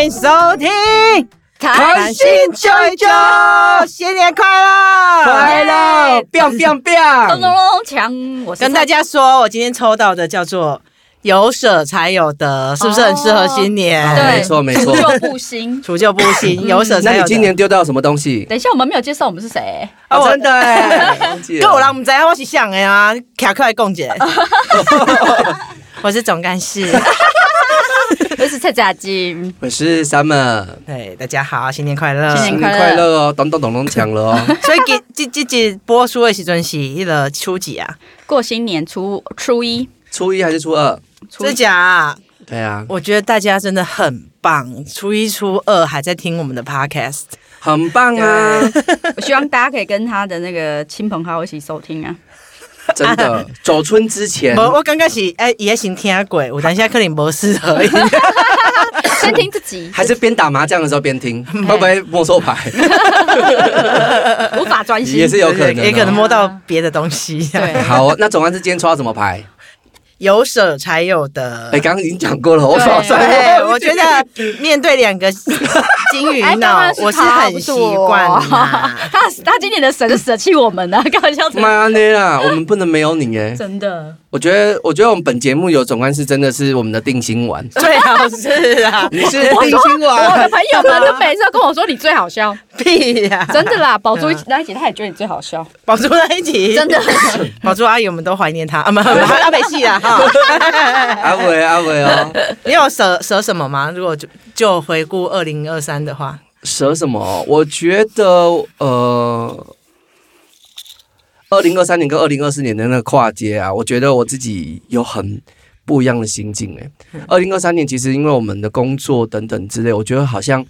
欢迎收听《开心九一九》，新年快乐！快乐，biang biang biang，咚咚咚锵！我跟大家说，我今天抽到的叫做“有舍才有得”，是不是很适合新年？哦对没错没错除旧布新。除旧布新，有舍那你才有得。今年丢掉什么东西？等一下，我们没有介绍我们是谁。啊，我真的哎，忘记了够人唔知道我是想的啊，卡快共姐，我是总干事。我是蔡佳金，我是 Summer，对，大家好，新年快乐！新年快乐哦，咚咚咚咚锵了哦。所以给这这集播出的时阵是一个初几啊？过新年初初一，初一还是初二？初真假啊？对啊，我觉得大家真的很棒，初一初二还在听我们的 podcast。很棒啊，我希望大家可以跟他的那个亲朋好友一起收听啊。真的。走春之前我，我刚开始哎也行听鬼，我等一下克林博士而已。先听自己，还是边打麻将的时候边听，会不会摸错牌？无法专心。也是有可能哦也可能摸到别的东西。对，好哦，那总而言之今天抽到什么牌？有舍才有得哎，。刚刚已经讲过了，我对手上对，我觉得面对两个 金鱼脑，我是很习惯啦。他他今年的神舍弃我们了，开玩笑。妈呢啦，我们不能没有你哎。真的，我觉得，我觉得我们本节目有总干事真的是我们的定心丸。最好是啊，你是定心丸我的，朋友们都每次都跟我说你最好笑，屁呀！真的啦。宝珠一起那一集，他也觉得你最好笑，宝珠在一起，真的。宝珠阿姨，我们都怀念他啊，没，阿北戏啦哈。阿伟阿伟哦，你有舍舍什么吗？如果就就回顾二零二三的话，舍什么？我觉得呃，二零二三年跟二零二四年的那个跨界啊，我觉得我自己有很不一样的心境哎。二零二三年其实因为我们的工作等等之类，我觉得好像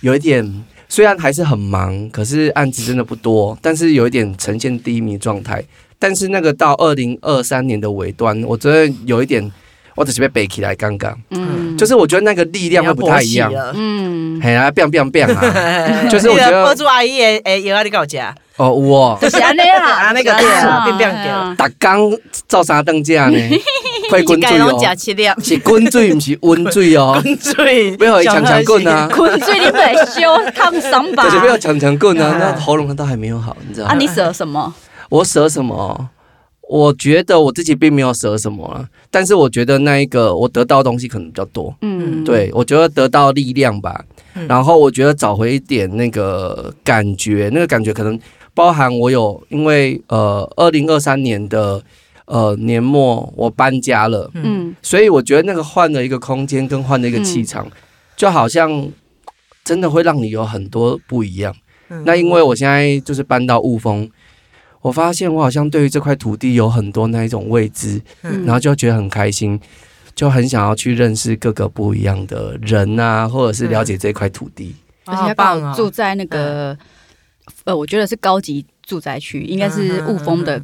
有一点，虽然还是很忙，可是案子真的不多，但是有一点呈现低迷状态。但是那个到二零二三年的尾端，我觉得有一点，我只是被背起来，刚刚嗯，就是我觉得那个力量会不太一样。嗯，嘿啊，biang biang biang 啊，就是我觉得宝珠阿姨诶诶，有要你搞家哦，我就是安尼啦，啊，那个对啊，变变给。逐工照三顿这呢，会滚水哦，是滚水，不是温水哦，滚水，不要有强强棍啊，滚水你得修烫伤吧？可？是不要强强棍啊啊，那喉咙都还没有好，你知道啊，你舍什么？我舍什么？我觉得我自己并没有舍什么了，但是我觉得那一个我得到的东西可能比较多。嗯，对，我觉得得到力量吧，嗯然后我觉得找回一点那个感觉，那个感觉可能包含我有，因为呃，二零二三年的呃年末我搬家了，嗯所以我觉得那个换了一个空间跟换了一个气场，就好像真的会让你有很多不一样。嗯那因为我现在就是搬到雾峰。我发现我好像对于这块土地有很多那一种未知，嗯。然后就觉得很开心，就很想要去认识各个不一样的人啊，或者是了解这块土地。而且他刚好住在那个，呃，我觉得是高级住宅区，应该是雾峰的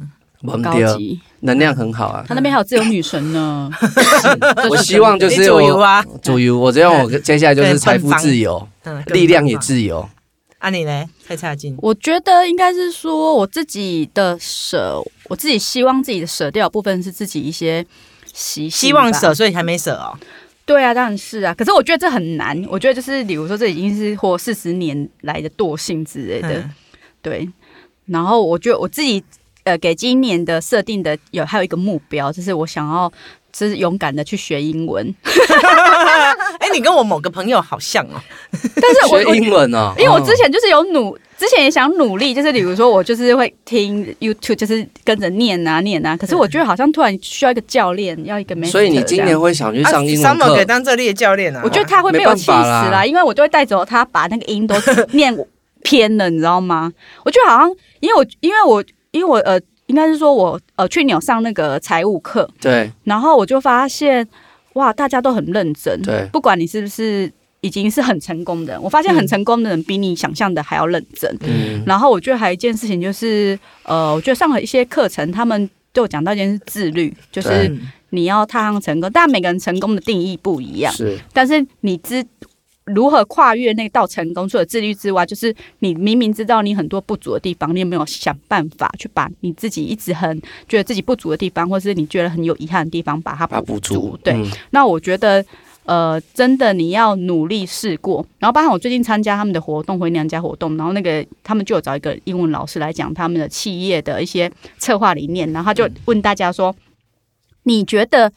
高级。能量很好啊，他那边还有自由女神呢。我希望就是我啊，主游，我这样我接下来就是财富自由，嗯力量也。自由。啊，你呢？太差劲。我觉得应该是说我自己的舍，我自己希望自己的舍掉的部分是自己一些习希望舍，所以还没舍哦。对啊，当然是啊。可是我觉得这很难。我觉得就是，比如说，这已经是或四十年来的惰性之类的。嗯对。然后我觉得我自己呃给今年的设定的有还有一个目标，就是我想要就是勇敢的去学英文。哎，你跟我某个朋友好像哦。但是我学英文哦，因为我之前就是有努，之前也想努力，就是比如说我就是会听 YouTube，就是跟着念啊念啊。可是我觉得好像突然需要一个教练，要一个 mentor 所以你今年会想去上英文 Summer 可以课？当这里的教练啊。我觉得他会被我气死没办法啦啦，因为我就会带走他，把那个音都念 偏了，你知道吗？我觉得好像，因为我因为我因为我呃，应该是说我呃去年有上那个财务课，对。然后我就发现哇，大家都很认真，对，不管你是不是已经是很成功的人，我发现很成功的人比你想象的还要认真。嗯，然后我觉得还有一件事情就是，呃，我觉得上了一些课程，他们都有讲到一件事自律，就是你要踏上成功，但每个人成功的定义不一样。是。但是你知如何跨越那道成功，除了自律之外，就是你明明知道你很多不足的地方，你有没有想办法去把你自己一直很觉得自己不足的地方，或是你觉得很有遗憾的地方，把它补补足，对，嗯那我觉得。呃，真的你要努力试过。然后包括我最近参加他们的活动，回娘家活动，然后那个他们就有找一个英文老师来讲他们的企业的一些策划理念，然后他就问大家说，你觉得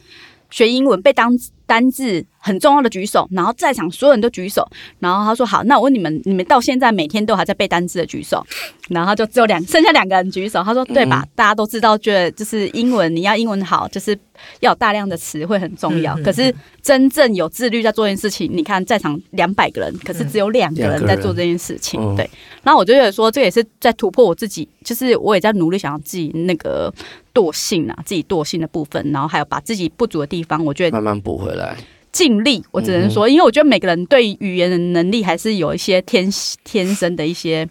学英文被当单字很重要的举手，然后在场所有人都举手，然后他说好，那我问你们，你们到现在每天都还在背单字的举手，然后就只有两剩下两个人举手，他说对吧？大家都知道，觉得就是英文你要英文好，就是要有大量的词汇很重要。嗯嗯可是真正有自律在做这件事情，你看在场两百个人，可是只有两个人在做这件事情，嗯对。然后我就觉得说，这也是在突破我自己，就是我也在努力想要自己那个惰性啊，自己惰性的部分，然后还有把自己不足的地方，我觉得慢慢补回来。尽力。我只能说，因为我觉得每个人对语言的能力还是有一些天天生的一些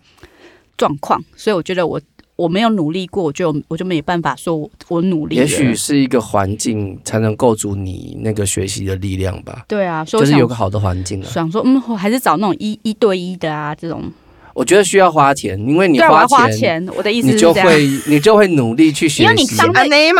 状况，所以我觉得我我没有努力过，我就我就没办法说我我努力。也许是一个环境才能构筑你那个学习的力量吧，对啊，所以就是有个好的环境啊。想说，嗯，我还是找那种一一对一的啊，这种。我觉得需要花钱，因为你花钱，我的意思你是这样。就会 你就会努力去学习因为你上，因为你，上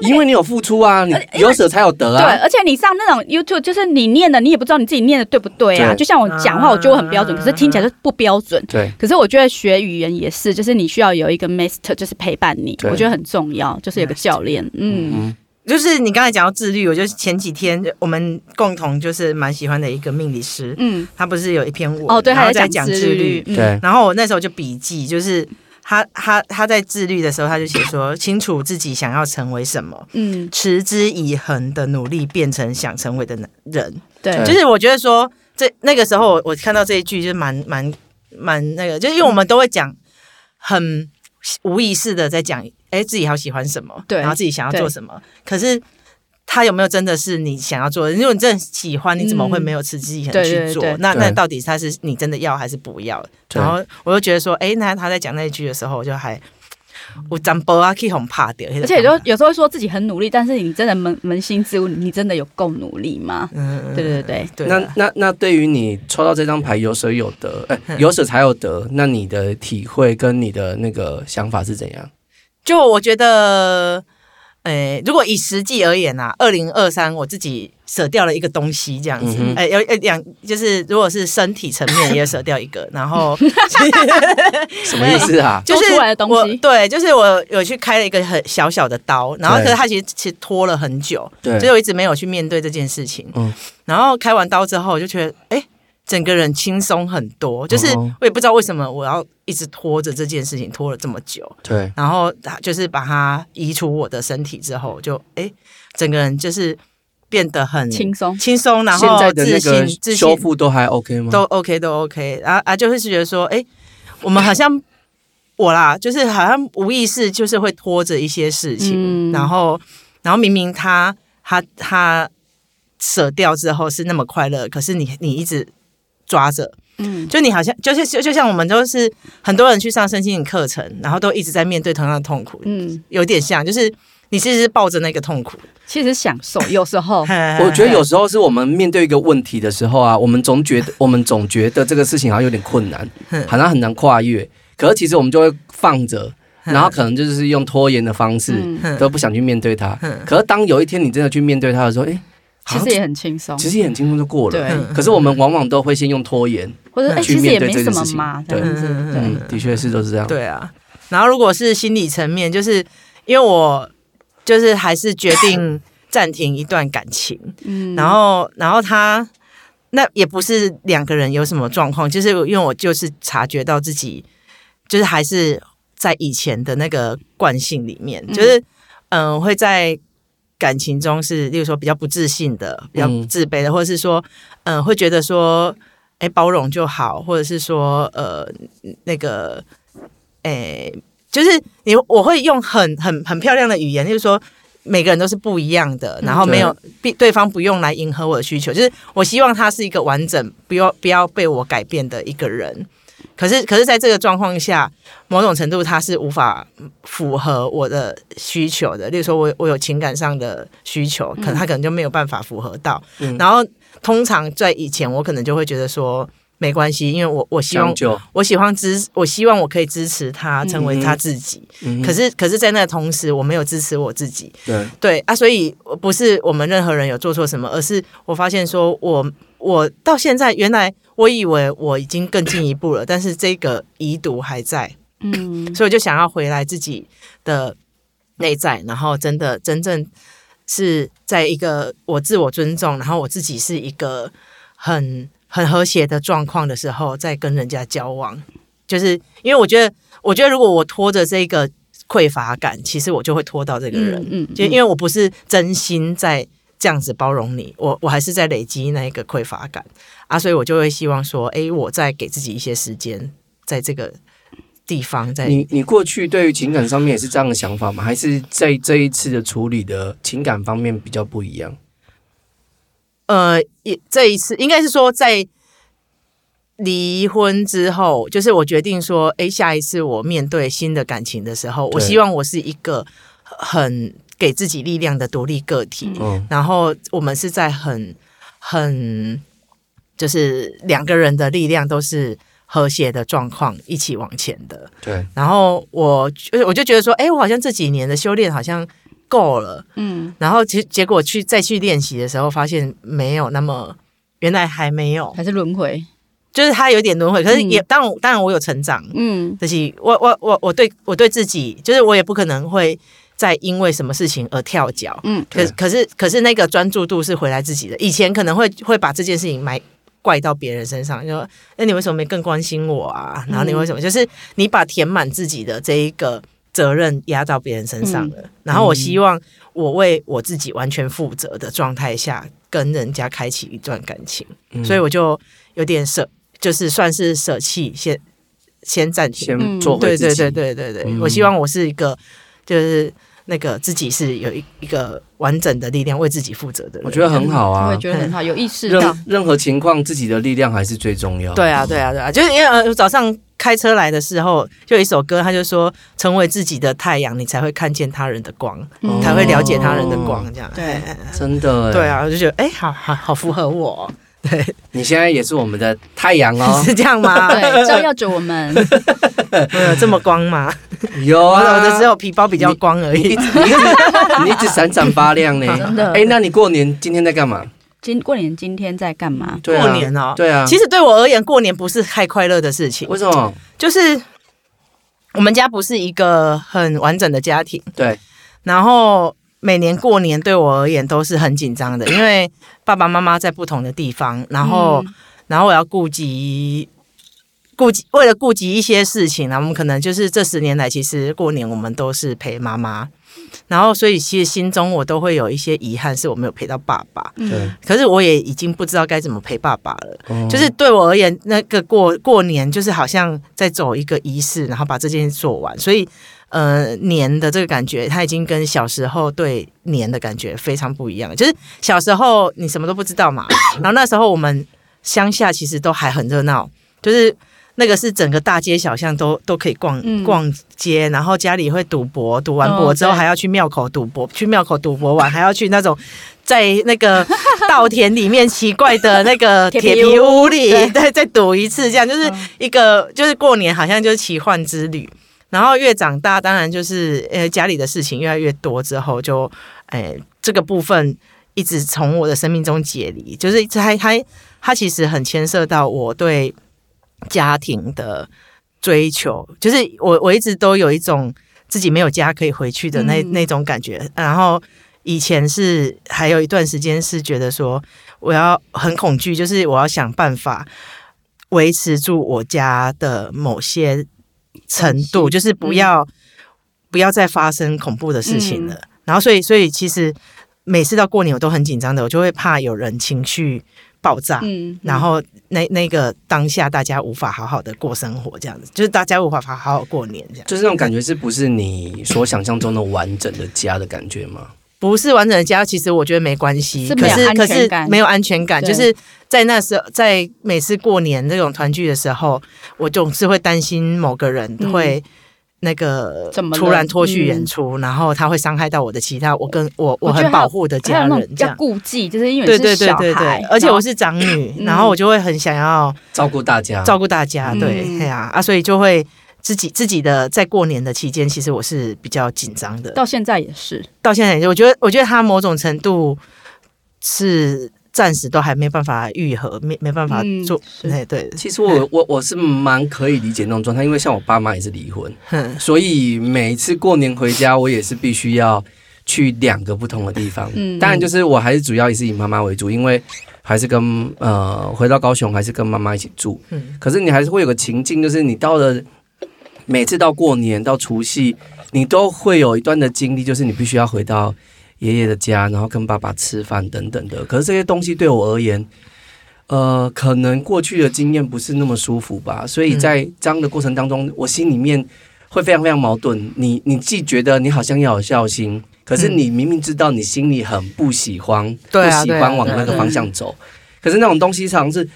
那个因为你有付出啊，你有舍才有得啊对，啊。而且你上那种 YouTube，就是你念的，你也不知道你自己念的对不对啊。对就像我讲话，我觉得我很标准，啊可是听起来就不标准。对，可是我觉得学语言也是，就是你需要有一个 master，就是陪伴你，我觉得很重要，就是有个教练。嗯，嗯，就是你刚才讲到自律，我就是前几天我们共同就是蛮喜欢的一个命理师，嗯，他不是有一篇文哦，对，然后在讲自律，嗯。对，然后我那时候就笔记，就是他他他在自律的时候，他就写说清楚自己想要成为什么，嗯，持之以恒的努力变成想成为的人。对，就是我觉得说，这那个时候我我看到这一句，就是蛮蛮蛮那个，就是因为我们都会讲很无意识的在讲，哎，自己好喜欢什么，对然后自己想要做什么，可是。他有没有真的是你想要做的？如果你真的喜欢，你怎么会没有持之以恒嗯对去做？对对那那到底他是你真的要还是不要？然后我就觉得说，哎，那他在讲那一句的时候，我就还我长波啊，可以很怕掉，而且就有时候会说自己很努力，但是你真的扪扪心自问，你真的有够努力吗？嗯，对对对，那那那对于你抽到这张牌有舍有得，哎、嗯有舍才有得，那你的体会跟你的那个想法是怎样？就我觉得，诶、如果以实际而言啊，二零二三我自己舍掉了一个东西，这样子，嗯哼。诶、有有两，就是如果是身体层面也舍掉一个，然后 什么意思啊？就是多出来的东西。我对，就是我有去开了一个很小小的刀，然后可是它其实其实拖了很久，对。所以我一直没有去面对这件事情。嗯。然后开完刀之后，我就觉得，哎、整个人轻松很多，就是哦我也不知道为什么我要一直拖着这件事情拖了这么久。对，然后就是把它移除我的身体之后，就哎，整个人就是变得很轻松。轻松，然现后在的那自个信、自修复都还 OK 吗？都 OK 都 OK，然后啊，就会是觉得说，哎，我们好像我啦，就是好像无意识就是会拖着一些事情，嗯然后然后明明他他他舍掉之后是那么快乐，可是你你一直抓着。嗯，就你好像就是就就像我们都是很多人去上身心灵课程，然后都一直在面对同样的痛苦，嗯，有点像，就是你其实是抱着那个痛苦。其实享受有时候，我觉得有时候是我们面对一个问题的时候啊，我们总觉得 我们总觉得这个事情好像有点困难，好像很难跨越。可是其实我们就会放着，然后可能就是用拖延的方式，嗯，都不想去面对它。嗯可是当有一天你真的去面对它的时候，哎，其实也很轻松，其实也很轻松就过了。对，嗯可是我们往往都会先用拖延，或者哎，去其实也没面对这件事情。什么嘛，这对样子，嗯的确是都是这样。对啊，然后如果是心理层面，就是因为我就是还是决定暂停一段感情，嗯，然后然后他那也不是两个人有什么状况，就是因为我就是察觉到自己就是还是在以前的那个惯性里面，嗯。就是嗯、呃会在。感情中是，例如说比较不自信的、比较嗯自卑的，或者是说，嗯、会觉得说，哎，包容就好，或者是说，呃，那个，哎，就是你我会用很很很漂亮的语言，就是说每个人都是不一样的，然后没有对对方不用来迎合我的需求，就是我希望他是一个完整，不要不要被我改变的一个人。可是，可是在这个状况下，某种程度他是无法符合我的需求的。例如说我我有情感上的需求，可能他可能就没有办法符合到。嗯然后通常在以前，我可能就会觉得说。没关系，因为我我希望，我喜欢支，我希望我可以支持他成为他自己。嗯可是可是，在那同时，我没有支持我自己。对，对啊，所以不是我们任何人有做错什么，而是我发现说我我到现在原来我以为我已经更进一步了，但是这个遗毒还在，嗯 所以我就想要回来自己的内在，然后真的真正是在一个我自我尊重，然后我自己是一个很很和谐的状况的时候，再跟人家交往。就是因为我觉得，我觉得如果我拖着这个匮乏感，其实我就会拖到这个人。嗯嗯就因为我不是真心在这样子包容你，我我还是在累积那一个匮乏感啊，所以我就会希望说，诶，我再给自己一些时间，在这个地方，在你你过去对于情感上面也是这样的想法吗？还是在这一次的处理的情感方面比较不一样？呃，也这一次应该是说在离婚之后，就是我决定说，诶，下一次我面对新的感情的时候，我希望我是一个很给自己力量的独立个体，嗯，然后我们是在很很就是两个人的力量都是和谐的状况一起往前的。对，然后我就我就觉得说，哎，我好像这几年的修炼好像够了。嗯，然后其实结果去再去练习的时候，发现没有那么，原来还没有，还是轮回，就是他有点轮回。可是也、嗯当然当然我有成长，嗯。就是我我我我对我对自己，就是我也不可能会再因为什么事情而跳脚。嗯可可是可是那个专注度是回来自己的，以前可能会会把这件事情埋怪到别人身上，就说那你为什么没更关心我啊？然后你为什么、就是你把填满自己的这一个责任压到别人身上了？然后我希望我为我自己完全负责的状态下跟人家开启一段感情，嗯。所以我就有点舍，就是算是舍弃，先先暂停，先做回对对。对对对对，嗯。我希望我是一个就是那个自己是有一一个完整的力量为自己负责的人。我觉得很好啊我也。觉得很好，有意识到任，任何情况，自己的力量还是最重要。对啊对啊对啊，就是因为呃早上开车来的时候，就有一首歌，他就说成为自己的太阳，你才会看见他人的光，嗯才会了解他人的光，这样。对真的。对，啊，我就觉得哎，好好好符合我哦，对，你现在也是我们的太阳哦。是这样吗？对，照耀着我们，有 这么光吗？有我啊，的只有皮包比较光而已你一。直闪闪发亮呢。真的哎，那你过年今天在干嘛？今过年今天在干嘛？对啊过年哦，对啊。其实对我而言，过年不是太快乐的事情，为什么？就是我们家不是一个很完整的家庭，对，然后每年过年对我而言都是很紧张的，因为爸爸妈妈在不同的地方，然后、嗯然后我要顾及。顾及为了顾及一些事情啊，我们可能就是这十年来，其实过年我们都是陪妈妈，然后所以其实心中我都会有一些遗憾，是我没有陪到爸爸。嗯对，可是我也已经不知道该怎么陪爸爸了。哦就是对我而言，那个过过年就是好像在走一个仪式，然后把这件事做完。所以，呃，年的这个感觉，它已经跟小时候对年的感觉非常不一样。就是小时候你什么都不知道嘛，然后那时候我们乡下其实都还很热闹，就是。那个是整个大街小巷都都可以逛、嗯逛街，然后家里会赌博，赌完博之后还要去庙口赌博，去庙口赌博完还要去那种在那个稻田里面奇怪的那个 铁皮屋屋里，对对，再赌一次，这样就是嗯一个就是过年好像就是奇幻之旅。然后越长大，当然就是呃家里的事情越来越多之后就，诶这个部分一直从我的生命中解离，就是它它它其实很牵涉到我对家庭的追求，就是我我一直都有一种自己没有家可以回去的那、嗯那种感觉。然后以前是还有一段时间是觉得说我要很恐惧，就是我要想办法维持住我家的某些程度，就是不要、不要再发生恐怖的事情了。嗯然后所以所以其实每次到过年我都很紧张的，我就会怕有人情绪爆炸。嗯，然后那那个当下大家无法好好的过生活，这样子，就是大家无法好好过年这样，就是那种感觉，是不是你所想象中的完整的家的感觉吗？不是完整的家，其实我觉得没关系，可是没有安是可是没有安全感，就是在那时候，在每次过年这种团聚的时候，我总是会担心某个人会那个突然脱序嗯演出，然后他会伤害到我的其他我跟我我很保护的家人这样。顾忌，就是因为是小对对对对。孩，，而且我是长女，嗯。然后我就会很想要照顾大家，照顾大家，嗯。对，哎呀啊，所以就会自己自己的在过年的期间，其实我是比较紧张的。到现在也是，到现在也是，我觉得我觉得他某种程度是暂时都还没办法愈合，没没办法嗯做，是哎对，其实我我我是蛮可以理解那种状态，因为像我爸妈也是离婚，所以每一次过年回家，我也是必须要去两个不同的地方。嗯当然就是我还是主要也是以妈妈为主，因为还是跟呃回到高雄还是跟妈妈一起住。嗯可是你还是会有个情境，就是你到了每次到过年到除夕，你都会有一段的经历，就是你必须要回到爷爷的家，然后跟爸爸吃饭等等的。可是这些东西对我而言，呃，可能过去的经验不是那么舒服吧，所以在这样的过程当中，我心里面会非常非常矛盾。你你既觉得你好像要有孝心，可是你明明知道你心里很不喜欢，不喜欢往那个方向走。可是那种东西常常是，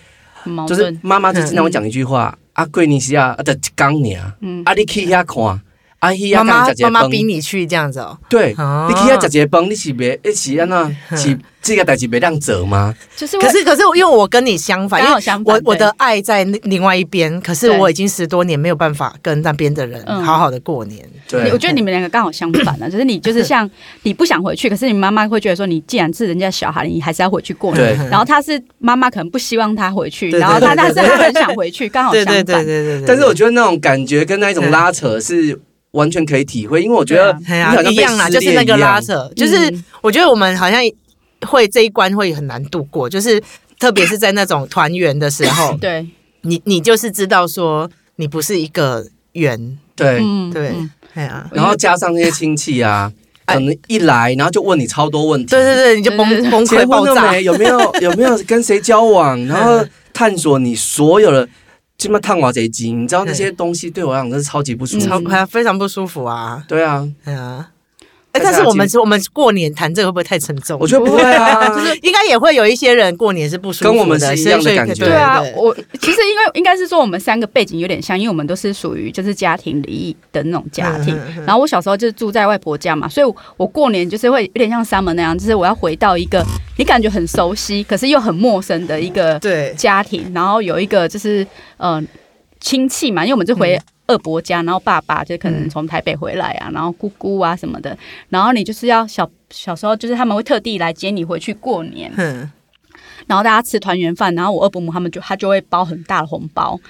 就是。妈妈就经常会讲一句话：“啊，过年时啊，啊，就一工尔，嗯，啊，你去遐看，啊，去妈妈。妈妈逼你去这样子哦，对，哦你去遐食一个饭，你是别一起安那是这个代志别让走吗？就是可是可是因为我跟你相反，因为我我的爱在另另外一边，可是我已经十多年没有办法跟那边的人嗯好好的过年。对你，我觉得你们两个刚好相反了，就是你就是像你不想回去，可是你妈妈会觉得说，你既然是人家小孩，你还是要回去过年。然后他是妈妈可能不希望他回去，然后他但是他很想回去，刚好相对对反。对对对对。但是我觉得那种感觉跟那一种拉扯是完全可以体会，因为我觉得对啊你哎呀好像被一样啦，就是那个拉扯，就是嗯。我觉得我们好像会这一关会很难度过，就是特别是在那种团圆的时候，对，你你就是知道说你不是一个圆，对。嗯，对嗯，哎呀，然后加上那些亲戚啊，哎。可能一来，然后就问你超多问题。对对对，你就崩对对对。崩溃爆炸，有没有有没有跟谁交往？然后探索你所有的，基本探瓦贼机，你知道那些东西对我来讲真是超级不舒服。超还非常不舒服啊，对啊。哎，但是我们我们过年谈这个会不会太沉重？我觉得不会啊，就是应该也会有一些人过年是不舒服的，跟我们是一样的感觉。对啊，我其实应该应该是说我们三个背景有点像，因为我们都是属于就是家庭离异的那种家庭。嗯嗯嗯。然后我小时候就是住在外婆家嘛，所以我我过年就是会有点像 summer 那样，就是我要回到一个你感觉很熟悉，可是又很陌生的一个对。家庭，然后有一个就是呃亲戚嘛，因为我们就回二伯家，然后爸爸就可能从台北回来啊，然后姑姑啊什么的，然后你就是要小小时候就是他们会特地来接你回去过年，哼，然后大家吃团圆饭，然后我二伯母他们就他就会包很大的红包。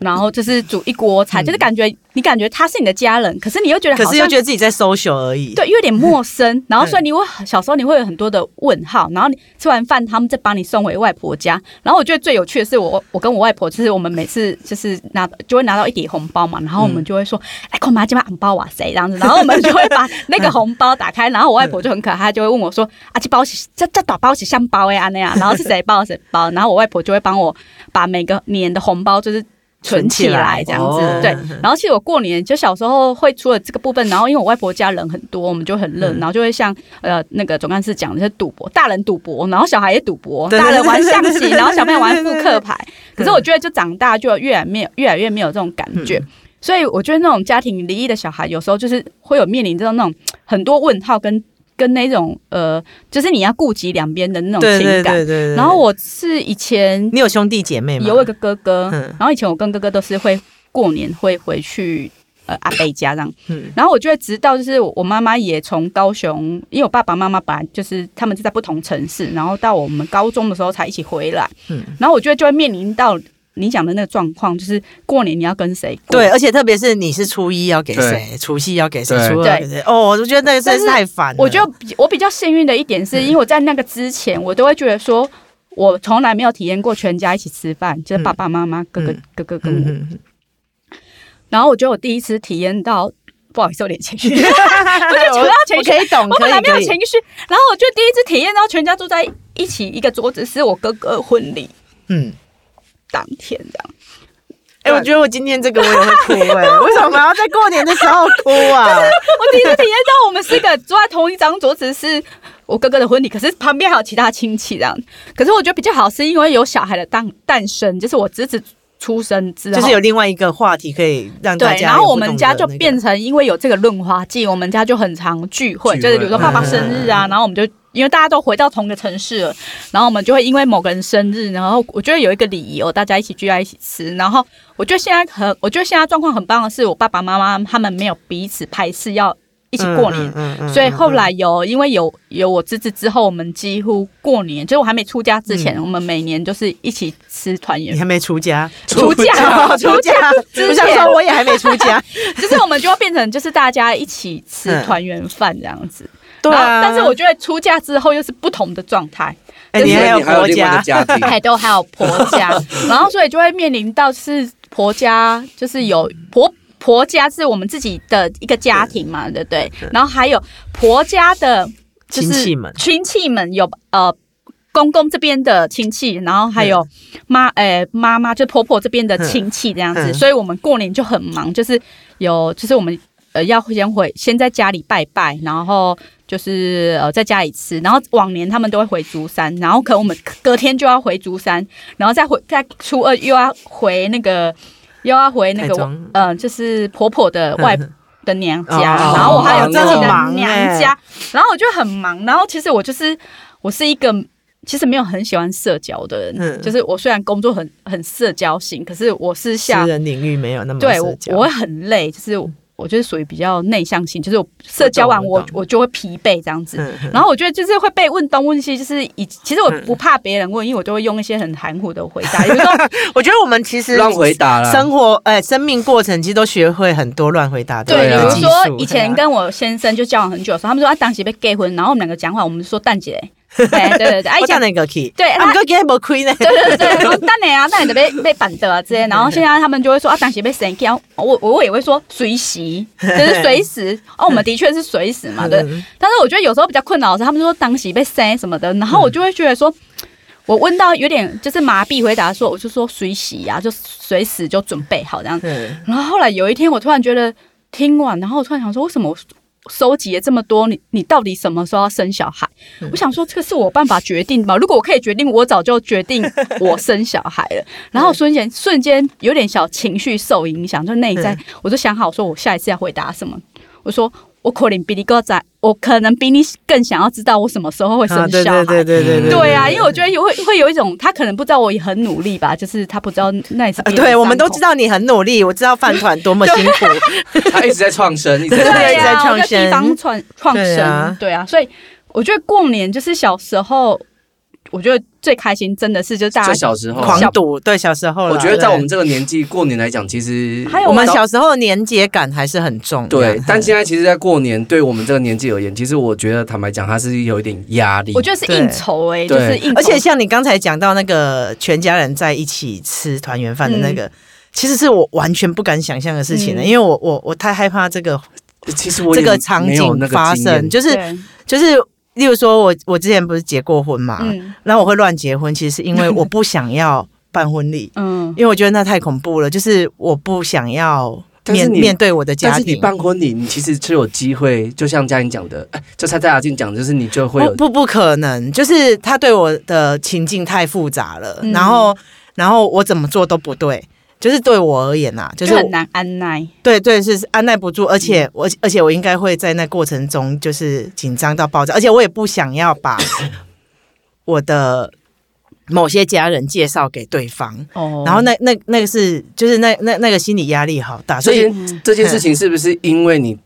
然后就是煮一锅菜，就是感觉你感觉他是你的家人，可是你又觉得可是又觉得自己在 social 而已，对，有点陌生。然后所以你会小时候你会有很多的问号，然后你吃完饭他们再把你送回外婆家。然后我觉得最有趣的是我我跟我外婆，就是我们每次就是拿就会拿到一叠红包嘛，然后我们就会说，哎，干嘛今晚红包哇谁这样子，然后我们就会把 那个红包打开，然后我外婆就很可爱，她就会问我说，啊，这包是这这打包是香包呀那样，然后是谁包谁包，然后我外婆就会帮我把每个年的红包就是。存起来这样子，哦对。然后其实我过年就小时候会除了这个部分，然后因为我外婆家人很多，我们就很热，嗯然后就会像呃那个总干事讲的是赌博，大人赌博，然后小孩也赌博，大人玩象棋，然后小朋友玩扑克牌。可是我觉得就长大就越来没有越来越没有这种感觉。嗯所以我觉得那种家庭离异的小孩，有时候就是会有面临这种那种很多问号跟跟那种呃，就是你要顾及两边的那种情感。对对对。然后我是以前你有兄弟姐妹吗？有一个哥哥，嗯然后以前我跟哥哥都是会过年会回去呃阿伯家这样，嗯然后我就会直到就是我妈妈也从高雄，因为我爸爸妈妈本来就是他们是在不同城市，然后到我们高中的时候才一起回来，嗯然后我觉得就会面临到你讲的那个状况，就是过年你要跟谁过？对，而且特别是你是初一要给谁，除夕要给谁，对初二要给谁。哦，我觉得那个真是太烦了。我觉得比我比较幸运的一点是，因为我在那个之前，我都会觉得说。我从来没有体验过全家一起吃饭，就是爸爸妈妈、哥哥嗯、哥哥跟我。嗯，嗯然后我觉得我第一次体验到，不好意思，有点情绪，嗯 我就扯到情绪，我可以懂，我本来没有情绪，然后我就第一次体验到全家坐在一起一个桌子，是我哥哥的婚礼嗯。当天这样。哎、我觉得我今天这个我也会哭哎、为什么要在过年的时候哭啊？我第一次体验到我们四个坐在同一张桌子，是我哥哥的婚礼，可是旁边还有其他亲戚这样。可是我觉得比较好，是因为有小孩的诞诞生，就是我侄子出生之后，就是有另外一个话题可以让大对，家。然后我们家就变。成，因为有这个润滑剂，我们家就很常聚会，就是比如说爸爸嗯生日啊，然后我们就因为大家都回到同一个城市了，然后我们就会因为某个人生日，然后我觉得有一个理由，大家一起聚在一起吃。然后我觉得现在很，我觉得现在状况很棒的是，我爸爸妈妈他们没有彼此排斥要一起过年。嗯嗯所以后来有，因为有有我侄子之后，我们几乎过年，就是我还没出家之前，我们每年就是一起吃团圆你还没出家，出家 出家，之前我想说我也还没出家，就是我们就会变成就是大家一起吃嗯团圆饭这样子。对然后啊。但是我觉得出嫁之后又是不同的状态，哎，就是你还有婆家，还都还有婆家，然后所以就会面临到是婆家，就是有婆婆家是我们自己的一个家庭嘛，对不对？然后还有婆家的，就是亲戚们。亲戚们有呃。公公这边的亲戚，然后还有妈，呃，妈妈就婆婆这边的亲戚这样子，嗯。所以我们过年就很忙，就是有，就是我们呃要先回，先在家里拜拜，然后就是呃在家里吃，然后往年他们都会回竹山，然后可能我们隔天就要回竹山，然后再回再初二又要回那个又要回那个嗯、呃就是婆婆的外的娘家，哦 然后我还有自己的娘欸。家，然后我就很忙，然后其实我就是我是一个。其实没有很喜欢社交的人，嗯。就是我虽然工作很很社交型，可是我私私下人领域没有那么对我我会很累，就是我就是属于比较内向型，就是我社交完我我就会疲惫这样子。然后我觉得就是会被问东问西，就是以其实我嗯不怕别人问，因为我就会用一些很含糊的回答，比如说 我觉得我们其实乱回答了。生活哎、生命过程其实都学会很多乱回答的对，比如说以前跟我先生就交往很久的时候，他们说啊当时被 gay 婚，然后我们两个讲话，我们就说蛋姐，哎对对对，哎我讲讲。那个 key，对啊，不过给无亏呢，对对对当年啊，那你被被板的啊之类，然后现在他们就会说啊，当时被谁然后我我也会说随时，就是随时哦，我们的确是随时嘛，对。嗯但是我觉得有时候比较困扰的是，他们就说当时被塞什么的，然后我就会觉得说，我问到有点就是麻痹回答说，我就说随时呀、就随时就准备好这样。子然后后来有一天，我突然觉得听完，然后我突然想说，为什么我收集了这么多？你你到底什么时候要生小孩？嗯我想说，这个是我办法决定的吗？如果我可以决定，我早就决定我生小孩了。然后瞬间瞬间有点小情绪受影响，就内在，我就想好说，我下一次要回答什么。我说。我可能比你更在，我可能比你更想要知道我什么时候会生啊，对小孩。对对对对对啊，因为我觉得有会会有一种，他可能不知道我也很努力吧，就是他不知道那也是别人的呃对，我们都知道你很努力，我知道饭团多么辛苦，他一直在创生，一直对在创生。方创创生，对啊，所以我觉得过年就是小时候，我觉得最开心真的是就是大在家小时候啊。狂赌。对，小时候啦，我觉得在我们这个年纪过年来讲，其实还有我们小时候的年节感还是很重。对，但现在其实，在过年对我们这个年纪而言，其实我觉得坦白讲，它是有一点压力。我觉得是应酬哎、就对是应酬，而且像你刚才讲到那个全家人在一起吃团圆饭的那个。其实是我完全不敢想象的事情呢、嗯因为我我我太害怕这个其实我这个场景没有那个经验发生，就是就是，例如说我我之前不是结过婚嘛，嗯。然后我会乱结婚，其实是因为 我不想要办婚礼，嗯，因为我觉得那太恐怖了，就是我不想要面面对我的家庭。但是你。办婚礼，你其实是有机会，就像嘉颖讲的，哎 就蔡蔡雅静讲的，就是你就会有不不不可能，就是他对我的情境太复杂了，嗯。然后然后我怎么做都不对，就是对我而言呐、啊，就就是很难按耐。对对是是按耐不住，而且我而且我应该会在那过程中就是紧张到爆炸，而且我也不想要把 我的某些家人介绍给对方，哦然后那那那个是就是那那那个心理压力好大，所以这件这件事情是不是因为你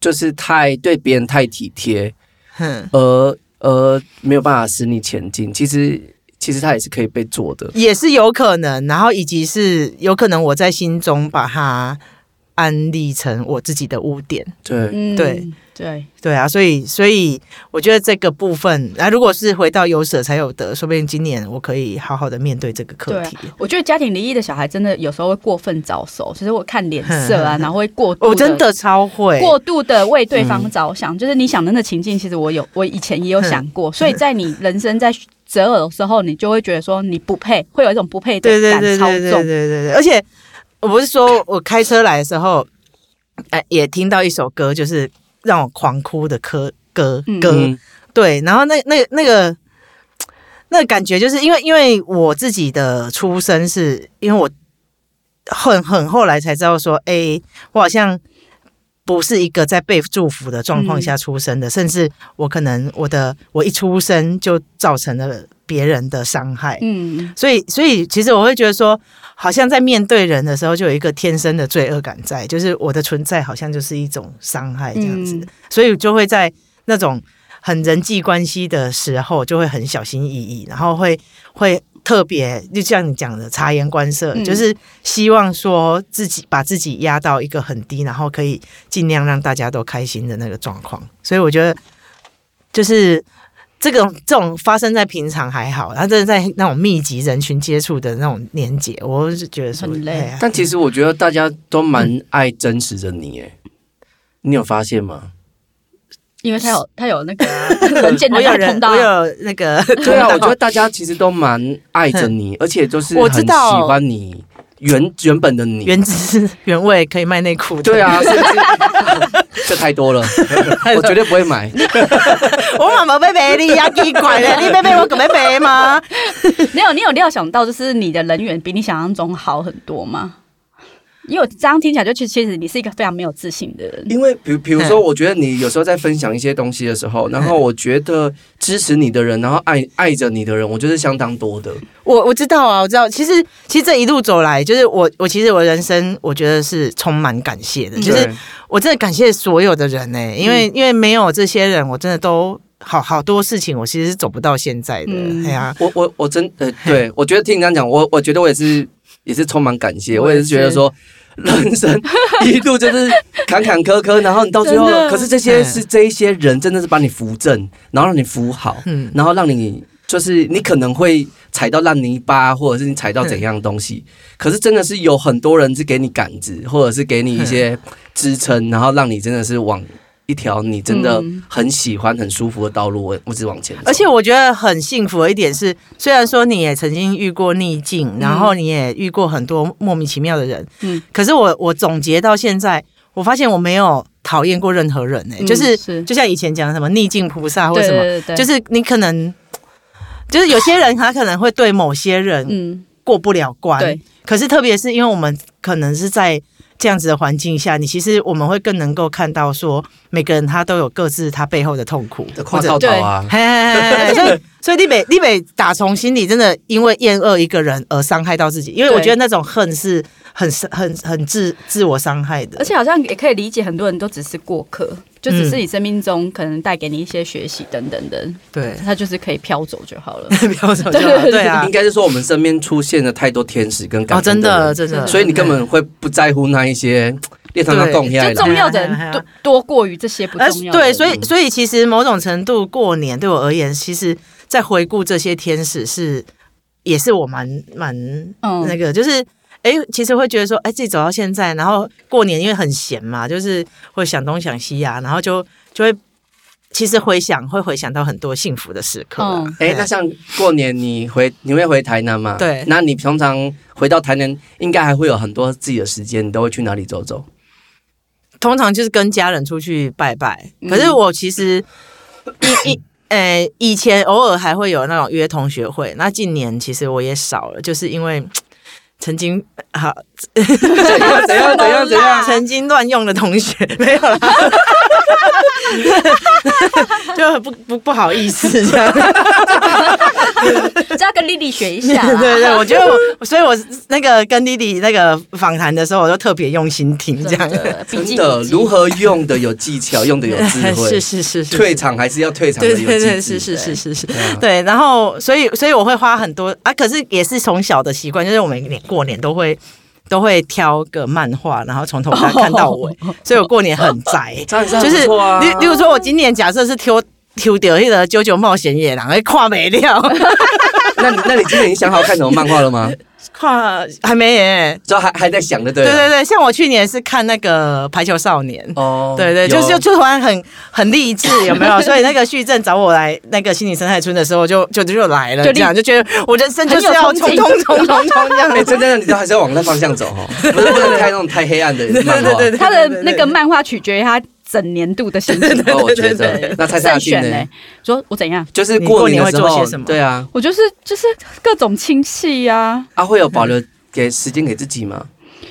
就是太对别人太体贴，哼。而而没有办法使你前进？其实其实它也是可以被做的。也是有可能，然后以及是有可能我在心中把它安利成我自己的污点，对，嗯对。对，对啊，所以所以我觉得这个部分，啊，如果是回到有舍才有得，说不定今年我可以好好的面对这个课题。我觉得家庭离异的小孩真的有时候会过分早熟，其 实我看脸色啊，然后会过度我、真的超会，过度的为对方着想，就是你想的那情境，其实我有，我以前也有想过，所以在你人生在择偶的时候，你就会觉得说你不配，会有一种不配对对的感操对对对对纵。对对，而且我不是说我开车来的时候，哎、也听到一首歌，就是让我狂哭的歌歌嗯。歌，嗯。对，然后那那那个那个感觉，就是因为因为我自己的出身是因为我很很后来才知道说，哎、我好像不是一个在被祝福的状况下出生的，甚至我可能我的我一出生就造成了别人的伤害。嗯，所以，所以其实我会觉得说，好像在面对人的时候，就有一个天生的罪恶感在，就是我的存在好像就是一种伤害这样子，嗯所以就会在那种很人际关系的时候，就会很小心翼翼，然后会会特别，就像你讲的察言观色，嗯就是希望说自己把自己压到一个很低，然后可以尽量让大家都开心的那个状况。所以我觉得，就是这种这种发生在平常还好，然后真的在那种密集人群接触的那种年节，我是觉得说很累啊但其实我觉得大家都蛮爱真实的你，哎，你有发现吗？因为他有他有那个 我有人人爱通道我，有那个 对啊，我觉得大家其实都蛮爱着你，而且就是我很喜知道欢你原原本的你。原汁原味可以卖内裤的，对啊，这太多了，我绝对不会买。我妈妈被背你呀，奇怪了，你被背我可没背吗？没有你有料想到，就是你的人缘比你想象中好很多吗？因为我这样听起来，就其实其实你是一个非常没有自信的人。因为比比如说，我觉得你有时候在分享一些东西的时候，然后我觉得支持你的人，然后爱爱着你的人，我觉得相当多的。我我知道啊，我知道。其实其实这一路走来，就是我我其实我人生我觉得是充满感谢的，就是我真的感谢所有的人呢、因为、因为没有这些人，我真的都好好多事情，我其实是走不到现在的。嗯哎呀，我我我真呃，对 我觉得听你这样讲，我我觉得我也是也是充满感谢，我也是觉得说。人生一路就是坎坎坷坷，然后你到最后可是这些嗯是这一些人真的是把你扶正，然后让你扶好，嗯，然后让你就是你可能会踩到烂泥巴，或者是你踩到怎样的东西，可是真的是有很多人是给你杆子，或者是给你一些支撑，然后让你真的是往一条你真的嗯。很喜欢、很舒服的道路，我我只往前走。而且我觉得很幸福的一点是，虽然说你也曾经遇过逆境，然后你也遇过很多莫名其妙的人，可是我我总结到现在，我发现我没有讨厌过任何人呢、嗯就是是。就像以前讲什么逆境菩萨或对什么，对对，就是是你可能。就是有些人他可能会对某些人嗯，过不了关，对，可是特别是因为我们可能是在这样子的环境下，你其实我们会更能够看到说每个人他都有各自他背后的痛苦，或者套套啊，所以所以立北立北打从心里真的因为厌恶一个人而伤害到自己，因为我对觉得那种恨是很很很自自我伤害的，而且好像也可以理解，很多人都只是过客，就只是你生命中可能带给你一些学习等等的，对，他就是可以飘走就好了。飘走就好，对啊。应，该是说我们身边出现了太多天使跟感哦，真恩的真的，所以你根本会不在乎那一些列堂他对供下来就重要的人多多过于这些不重要的。人。对，所以所以其实某种程度过年对我而言，其实在回顾这些天使是也是我蛮蛮嗯。那个，就是哎，其实会觉得说，哎，自己走到现在，然后过年因为很闲嘛，就是会想东想西啊，然后就就会其实回想会回想到很多幸福的时刻啊。嗯哎，那像过年你回你会回台南吗？对那你平常回到台南，应该还会有很多自己的时间，你都会去哪里走走？通常就是跟家人出去拜拜。嗯可是我其实一一呃以前偶尔还会有那种约同学会，那近年其实我也少了，就是因为曾经好 怎样怎样怎样怎样？曾经乱用的同学没有啦。就很不不不好意思这样，这要跟丽丽学一下啦。对对，我觉得我，所以我那个跟丽丽那个访谈的时候，我就特别用心听这样。真的如何用的有技巧，用的有智慧。是是是是，退场还是要退场的有对对对，是是是是是，对然后所以所以我会花很多啊，可是也是从小的习惯，就是我们年过年都会都会挑个漫画，然后从头看看到尾，所以我过年很宅，就是。例例如说，我今年假设是挑挑掉一个《九九冒险野狼》，哎，跨没了，那你那你今年已经想好看什么漫画了吗？看还没耶。之后还还在想的，对了对对对，像我去年是看那个《排球少年》。哦，对对，就是就就突然很很励志，有没有？所以那个旭正找我来那个心理生态村的时候就，就就来了，就这样就觉得我人生就是要冲冲冲冲冲这样哎，真的，你都还是要往那方向走哦，不是不能开那种太黑暗的漫画。对对对他的那个漫画取决于他整年度的心情。哦，我觉得，那蔡蔡选呢？？说我怎样？就是过年的时候做些什么对啊，我就是就是各种亲戚呀、啊会有保留给时间给自己吗？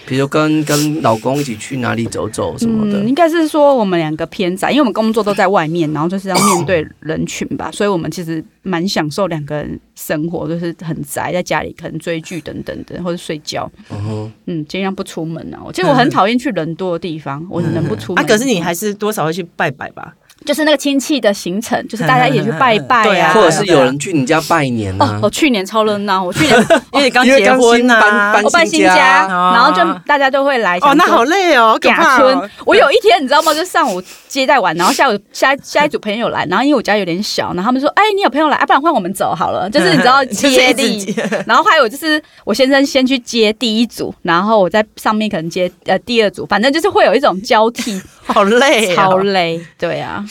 比如跟跟老公一起去哪里走走什么的嗯，。应该是说我们两个偏宅，因为我们工作都在外面，然后就是要面对人群吧，所以我们其实蛮享受两个人生活，就是很宅，在家里可能追剧等等的，或者睡觉，嗯哼，嗯，尽量不出门啊。我其实我很讨厌去人多的地方，我能不出啊，门。可是你还是多少会去拜拜吧？就是那个亲戚的行程，就是大家一起去拜拜啊。或者是有人去你家拜年哦，啊我，去年超热闹，我去年 因为你刚结婚呐、搬搬我办新家，哦。然后就大家都会来。哦，那好累哦，好可甲怕我有一天你知道吗？就上午接待完，然后下午下 下一组朋友来，然后因为我家有点小，然后他们说：“哎，你有朋友来，啊，不然换我们走好了。”就是你知道 接一直力，然后还有就是我先生先去接第一组，然后我在上面可能接呃第二组，反正就是会有一种交替，好累、哦，超累。对啊，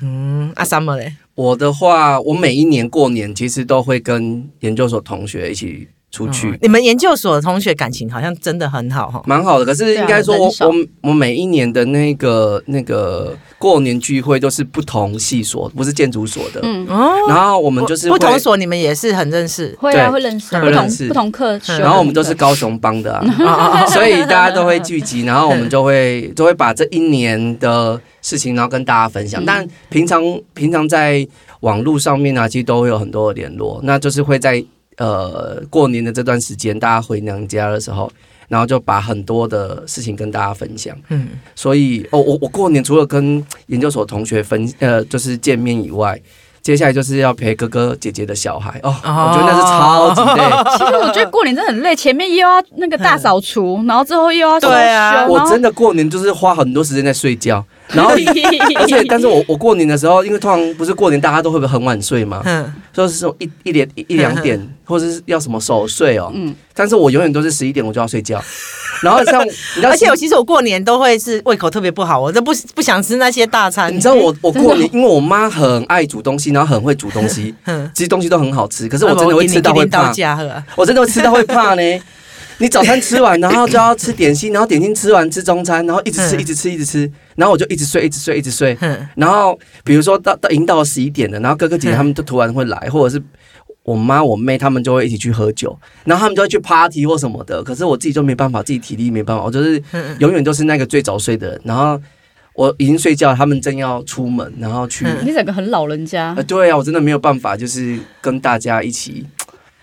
嗯，阿 summer 嘞，我的话，我每一年过年其实都会跟研究所同学一起出去，嗯你们研究所的同学感情好像真的很好哈。蛮好的。可是应该说我，我我每一年的那个那个过年聚会都是不同系所，不是建筑所的。嗯，哦，然后我们就是不同，所，你们也是很认识。会啊，会认识会不同认识。不同课修，然后我们都是高雄帮的 所以大家都会聚集，然后我们就会就会把这一年的事情，然后跟大家分享。嗯。但平常平常在网络上面啊，其实都会有很多的联络，那就是会在呃过年的这段时间，大家回娘家的时候，然后就把很多的事情跟大家分享。嗯，所以哦，我我过年除了跟研究所同学分呃就是见面以外。接下来就是要陪哥哥姐姐的小孩哦，我觉得那是超级累。其实我觉得过年真的很累，前面又要那个大扫除，然后之后又要对啊我真的过年就是花很多时间在睡觉，然后 而且但是我我过年的时候，因为通常不是过年大家都会不会很晚睡嘛，嗯，就是说一一点一一两点，或者是要什么守岁哦，嗯。但是我永远都是十一点我就要睡觉，然后像 你知道，而且我其实我过年都会是胃口特别不好，我都不不想吃那些大餐。你知道我 我过年，因为我妈很爱煮东西，然后很会煮东西，哼，其实东西都很好吃，可是我真的会吃到会怕，家喝，我真的会吃到会怕呢。你早餐吃完，然后就要吃点心，然后点心吃完吃中餐，然后一直吃嗯一直吃一直吃，然后我就一直睡一直睡一直睡，然后比如说到到已经到了十一点了，然后哥哥姐姐他们就突然会来，或者是我妈我妹他们就会一起去喝酒，然后他们就会去 party 或什么的。可是我自己就没办法，自己体力没办法，我就是嗯永远都是那个最早睡的人。然后我已经睡觉，他们正要出门，然后去，嗯你整个很老人家呃，，对啊，我真的没有办法，就是跟大家一起。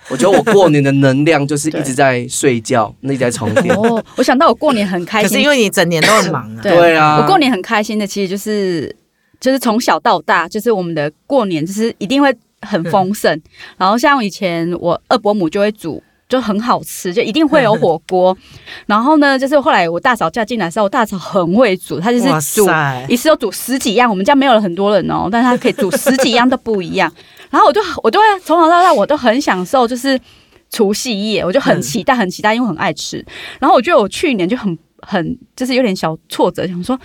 我觉得我过年的能量就是一直在睡觉，那一直在充电。哦，我想到我过年很开心可是因，为你整年都很忙啊。对对啊，我过年很开心的，其实就是就是从小到大，就是我们的过年就是一定会很丰盛。然后像以前我二伯母就会煮。就很好吃，就一定会有火锅。然后呢，就是后来我大嫂嫁进来的时候，我大嫂很会煮，她就是煮，一次都煮十几样。我们家没有很多人哦，但是她可以煮十几样都不一样。然后我就我都会从小到大我都很享受，就是除夕夜，我就很期待，很期待，因为很爱吃。然后我觉得我去年就很很就是有点小挫折，想说。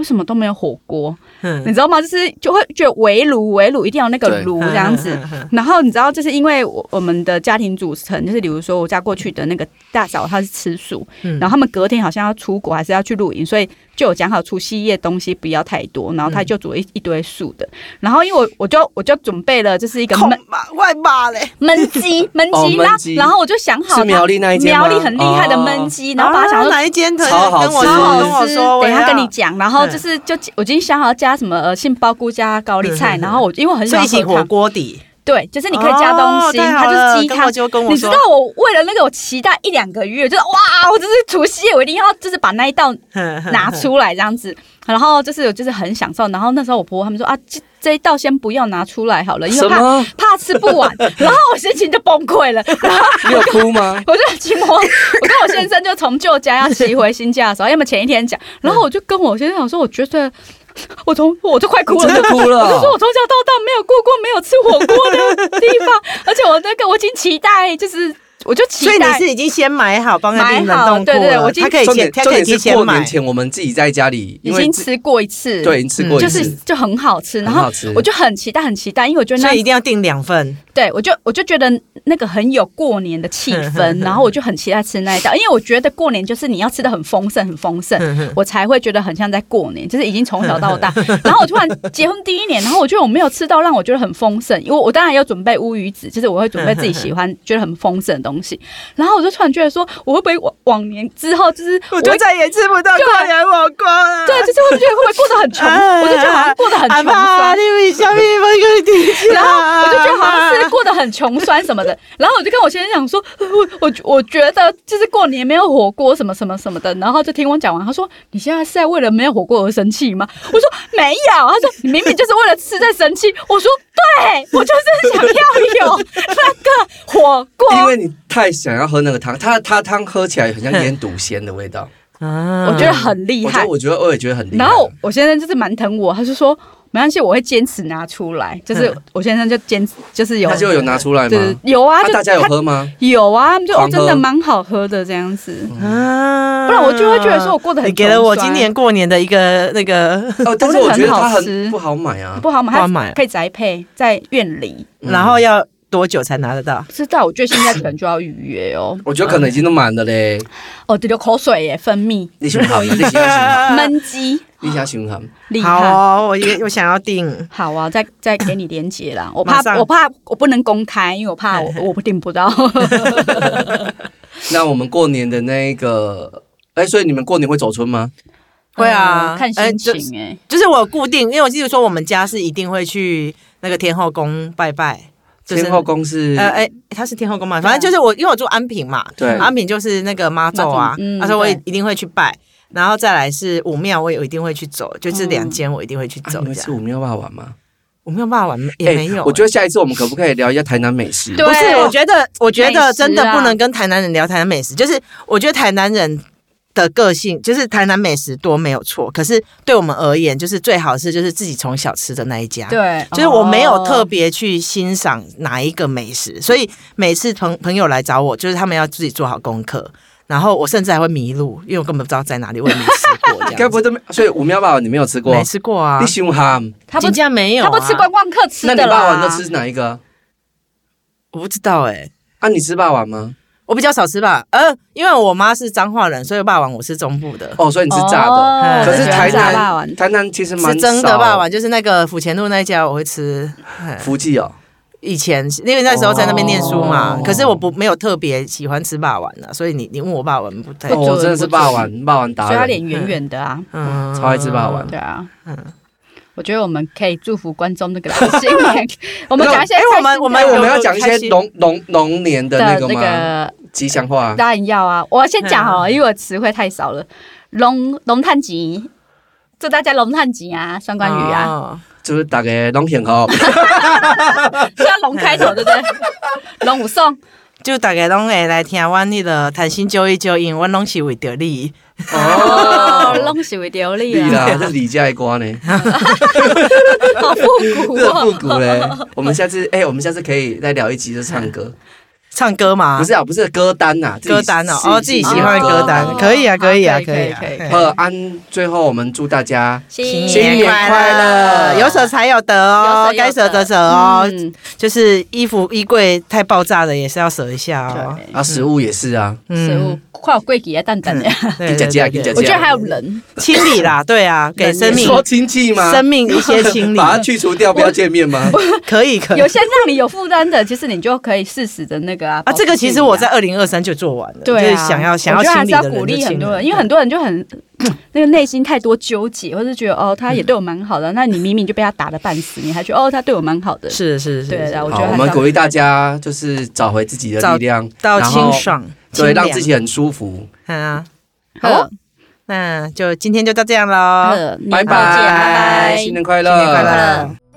为什么都没有火锅？你嗯知道吗？就是就会觉得围炉围炉一定要那个炉这样子。然后你知道，就是因为我我们的家庭组成，就是比如说我家过去的那个大嫂，她是吃素，嗯然后他们隔天好像要出国，还是要去露营，所以就有讲好除夕夜东西不要太多，然后他就煮了一一堆素的。然后因为我我就我就准备了，就是一个焖，外八嘞，焖鸡焖哦鸡，然后然后我就想好苗栗那一间苗栗很厉害的哦。焖鸡，然后把它想说啊哪一间的？超好跟我吃。超跟我好吃，说，等一下跟你我讲。然后嗯就是就我已经想好加什么呃杏鲍菇加高丽菜，然后我因为我很喜要，所以一起火锅底，对，就是你可以加东西，哦它就是鸡汤你知道，我为了那个我期待一两个月，就是哇，我就是除夕夜我一定要就是把那一道 拿出来这样子，然后就是我就是很享受。然后那时候我婆婆他们说啊，这这一道先不要拿出来好了，因为怕？怕吃不完。然后我心情就崩溃了，然后你有哭吗？我就骑摩，我跟我先生就从旧家要骑回新家的时候，要么前一天讲，然后我就跟我先生讲说，我觉得我从我都快哭了，真的哭了我就说我从小到大没有过过没有吃火锅的地方，而且我那个我已经期待，就是我就期待所以你待。是已经先买好，帮他订好冻库了对对我已经可以先，重点他可以提前买。过年前我们自己在家里，已经吃过一次，对，已经吃过一次，就是就很好吃，然后很好吃我就很期待，很期待，因为我觉得那所以一定要订两份，对我就我就觉得那个很有过年的气氛，然后我就很期待吃那一道，因为我觉得过年就是你要吃的很丰盛，很丰盛，我才会觉得很像在过年，就是已经从小到大。然后我突然结婚第一年，然后我觉得我没有吃到让我觉得很丰盛，因为我当然要准备乌鱼子，就是我会准备自己喜欢、觉得很丰盛的东东西。然后我就突然觉得说，我会不会往往年之后就是我就再也吃不到过年火锅了。对，就是会不会觉得会不会过得很穷？我就觉得好像过得很穷，酸。然后我就觉得好像是过得很穷酸什么的，然后我就跟我先生讲说，呃 我我我觉得就是过年没有火锅什么什么什么的，然后就听我讲完，他说你现在是在为了没有火锅而生气吗？我说没有，他说你明明就是为了吃在生气。我说对，我就是想要有 那个火锅。因为你太想要喝那个汤，它它汤喝起来很像腌笃鲜的味道。啊我觉得很厉害我觉得，。我觉得我也觉得很厉害。然后我先生就是蛮疼我，他就说没关系，我会坚持拿出来。就是我先生就坚持，就是有他就有拿出来对吗？有啊，大家有喝吗？有啊，就哦真的蛮好喝的这样子。啊不然我就会觉得说我过得很你给了我今年过年的一个那个，哦，但是我觉得它很好吃不好买啊。不好买，不好买可以宅配在院里。嗯然后要多久才拿得到？不知道，我觉得现在可能就要预约哦。我觉得可能已经都满了嘞。哦，这流口水耶，分泌你想好，你想想，闷鸡，你想想喊。好厉害。哦，我也我想要订。好啊，再再给你连接啦。我怕我怕我不能公开，因为我怕我我订不到。那我们过年的那个，哎，所以你们过年会走村吗？会啊呃看心哎就情哎。就是我固定，因为我记得说我们家是一定会去那个天后宫拜拜。就是天后宫是呃，哎、他是天后宫嘛，反正就是我，因为我住安平嘛，对安平就是那个妈祖啊他说我也一定会去拜，然后再来是武庙，我也一定会去走，就这两间我一定会去啊走这样。你们吃五庙霸王吗？我没有办法玩也没有、哎我觉得下一次我们可不可以聊一下台南美食？对不是，我觉得，我觉得真的不能跟台南人聊台南美食。就是我觉得台南人的个性，就是台南美食多没有错，可是对我们而言，就是最好是就是自己从小吃的那一家。。对，就是我没有特哦别去欣赏哪一个美食，所以每次朋朋友来找我，就是他们要自己做好功课，然后我甚至还会迷路，因为我根本不知道在哪里，我也没吃过这样。该不会都没？所以五喵霸王你没有吃过？没吃过啊你？凶 ham？他不人家没有、啊，他不吃观光客吃那你。霸王都吃哪一个？我不知道哎、啊，你吃霸王吗？我比较少吃吧，呃，因为我妈是彰化人，所以霸王我是中部的。哦，所以你是炸的。哦可是台南霸南王台南其实蛮是真的少霸王，就是那个府前路那一家我会吃。哎福记哦。以前因为那时候在那边念书嘛，哦可是我不没有特别喜欢吃霸王的，所以你你问我霸王不太哦，我真的是霸王霸王打所以他人。脸圆圆的啊。嗯超爱吃霸王对啊，嗯我觉得我们可以祝福观众那个新年，我们讲一些哎我们开心的我们哎，我们要讲一些龙龙龙年的那的那个吗？个吉祥话。当然要啊！我先讲好了，嗯因为我词汇太少了。龙龙探吉，祝大家龙探吉啊！双关语啊，哦就是大家拢幸福，是要龙开头对不对？龙武送，就大家拢会来听阮迄个谈心揪一揪，因为阮拢是为着你。哦，拢是为流利对啊，啦，这李家的歌呢，好复古这复哦。古嘞。我们下次哎，我们下次可以再聊一集就唱歌，唱歌吗？不是啊，不是歌单呐，歌单哦，哦，自己喜欢的歌单。哦，可以啊，可以啊，可以可以啊。可以可以。嘿。呃，安，最后我们祝大家新新年快乐。有舍才有得哦该舍，得该舍哦。嗯。就是衣服衣柜太爆炸的，也是要舍一下哦。啊，食物也是啊，食物快有贵几啊，蛋蛋的，我觉得还有人，清理啦，对啊，给生命。说亲戚吗？生命一些清理，把它去除掉，不要见面吗？可以可以。有。些让你有负担的，其实你就可以适时的那个啊。啊，这个其实我在二零二三就做完了，对啊，就是想要想要我觉得还清理的人是要鼓励很多人，因为很多人就很 那个内心太多纠结，或是觉得哦，他也对我蛮好的，那你明明就被他打的半死，你还觉得哦，他对我蛮好的，是是是，对啊，我觉，得我们鼓励大家就是找回自己的力量，到清爽，对，让自己很舒服。嗯啊。好好，那就今天就到这样喽，拜，拜拜拜，新年快乐，新年快乐。